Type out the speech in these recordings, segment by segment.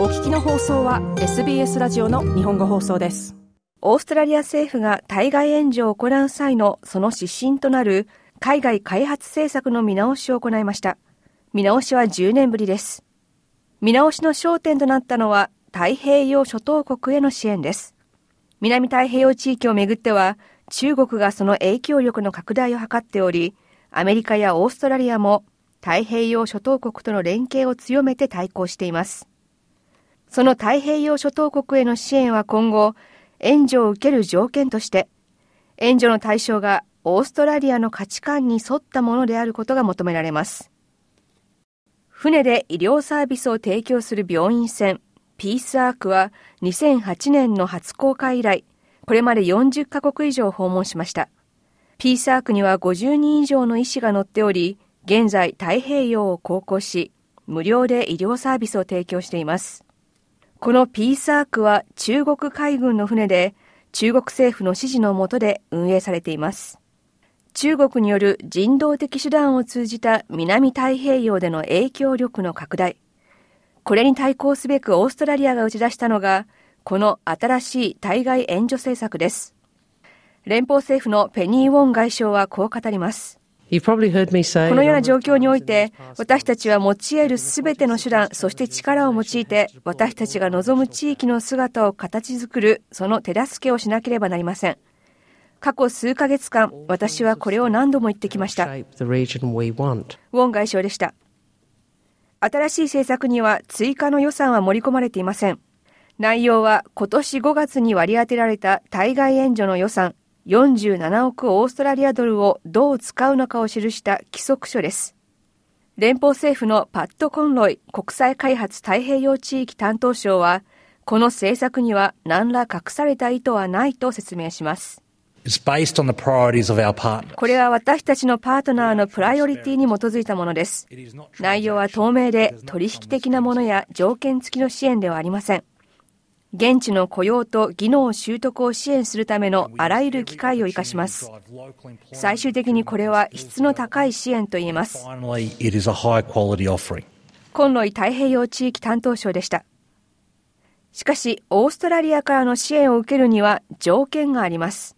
お聞きの放送は SBS ラジオの日本語放送です。オーストラリア政府が対外援助を行う際のその指針となる海外開発政策の見直しを行いました。見直しは10年ぶりです。見直しの焦点となったのは太平洋諸島国への支援です。南太平洋地域をめぐっては中国がその影響力の拡大を図っておりアメリカやオーストラリアも太平洋諸島国との連携を強めて対抗しています。その太平洋諸島国への支援は今後、援助を受ける条件として、援助の対象がオーストラリアの価値観に沿ったものであることが求められます。船で医療サービスを提供する病院船、ピースアークは2008年の初公開以来、これまで40カ国以上訪問しました。ピースアークには50人以上の医師が乗っており、現在太平洋を航行し、無料で医療サービスを提供しています。このピースアークは中国海軍の船で、中国政府の指示の下で運営されています。中国による人道的手段を通じた南太平洋での影響力の拡大。これに対抗すべくオーストラリアが打ち出したのが、この新しい対外援助政策です。連邦政府のペニー・ウォン外相はこう語ります。このような状況において、私たちは用いるすべての手段、そして力を用いて、私たちが望む地域の姿を形作る、その手助けをしなければなりません。過去数ヶ月間、私はこれを何度も言ってきました。ウォン外相でした。新しい政策には追加の予算は盛り込まれていません。内容は今年5月に割り当てられた対外援助の予算47億オーストラリアドルをどう使うのかを記した規則書です。連邦政府のパッド・コンロイ国際開発太平洋地域担当相は、この政策には何ら隠された意図はないと説明します。これは私たちのパートナーのプライオリティに基づいたものです。内容は透明で取引的なものや条件付きの支援ではありません。現地の雇用と技能習得を支援するためのあらゆる機会を生かします。最終的にこれは質の高い支援と言えます。コンロイ太平洋地域担当省でした。しかし、オーストラリアからの支援を受けるには条件があります。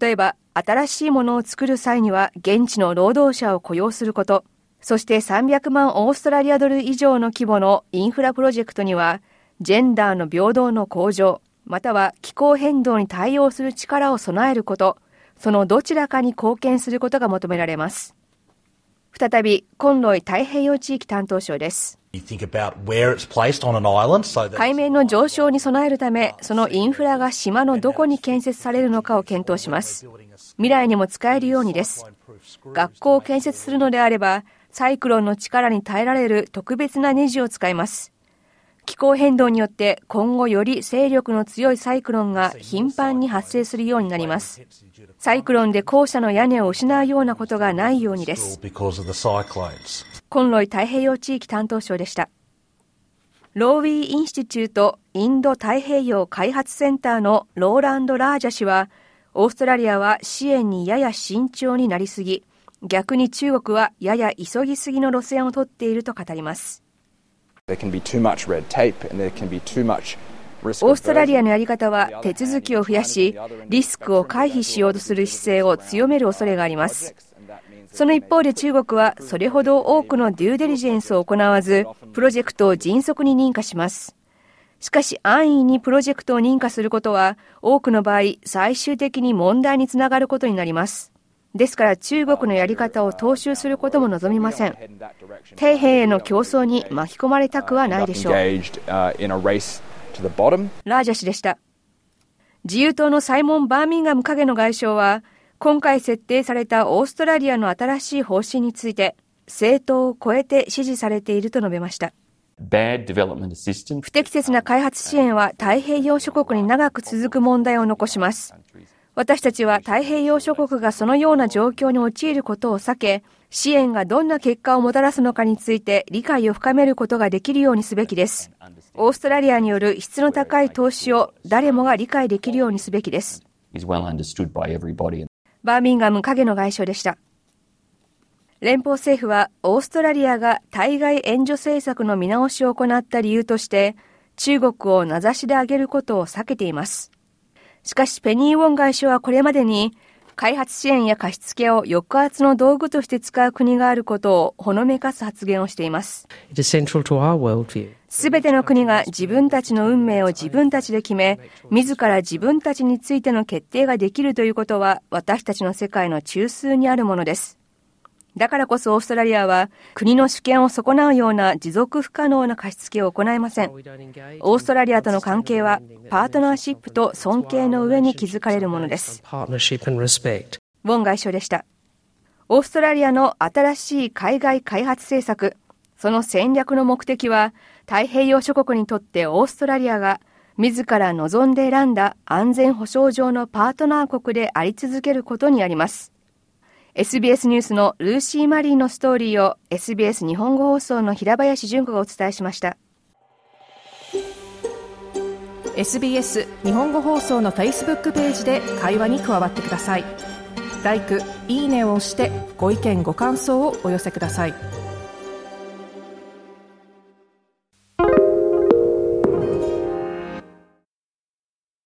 例えば、新しいものを作る際には現地の労働者を雇用すること、そして300万オーストラリアドル以上の規模のインフラプロジェクトにはジェンダーの平等の向上、または気候変動に対応する力を備えること、そのどちらかに貢献することが求められます。再び、コンロイ太平洋地域担当省です。海面の上昇に備えるため、そのインフラが島のどこに建設されるのかを検討します。未来にも使えるようにです。学校を建設するのであれば、サイクロンの力に耐えられる特別なネジを使います。気候変動によって今後より勢力の強いサイクロンが頻繁に発生するようになります。サイクロンで校舎の屋根を失うようなことがないようにです。コンロイ太平洋地域担当相でした。ローウィー・インスティチュート・インド太平洋開発センターのローランド・ラージャ氏は、オーストラリアは支援にやや慎重になりすぎ、逆に中国はやや急ぎすぎの路線をとっていると語ります。オーストラリアのやり方は手続きを増やし、リスクを回避しようとする姿勢を強める恐れがあります。その一方で中国はそれほど多くのデューデリジェンスを行わず、プロジェクトを迅速に認可します。しかし安易にプロジェクトを認可することは、多くの場合、最終的に問題につながることになります。ですから中国のやり方を踏襲することも望みません。底辺への競争に巻き込まれたくはないでしょう。ラージャ氏でした。自由党のサイモン・バーミンガム影の外相は、今回設定されたオーストラリアの新しい方針について、政党を超えて支持されていると述べました。不適切な開発支援は太平洋諸国に長く続く問題を残します。私たちは太平洋諸国がそのような状況に陥ることを避け、支援がどんな結果をもたらすのかについて理解を深めることができるようにすべきです。オーストラリアによる質の高い投資を誰もが理解できるようにすべきです。バーミンガム影の外相でした。連邦政府はオーストラリアが対外援助政策の見直しを行った理由として、中国を名指しで挙げることを避けています。しかしペニー・ウォン外相はこれまでに開発支援や貸付を抑圧の道具として使う国があることをほのめかす発言をしています。すべての国が自分たちの運命を自分たちで決め、自ら自分たちについての決定ができるということは私たちの世界の中枢にあるものです。だからこそオーストラリアは国の主権を損なうような持続不可能な貸付を行いません。オーストラリアとの関係はパートナーシップと尊敬の上に築かれるものです。ウォン外相でした。オーストラリアの新しい海外開発政策、その戦略の目的は太平洋諸国にとってオーストラリアが自ら望んで選んだ安全保障上のパートナー国であり続けることにあります。SBS ニュースのルーシー・マリーのストーリーを SBS 日本語放送の平林純子がお伝えしました。SBS 日本語放送の f a c e b o o ページで会話に加わってください。l i いいねを押してご意見ご感想をお寄せください。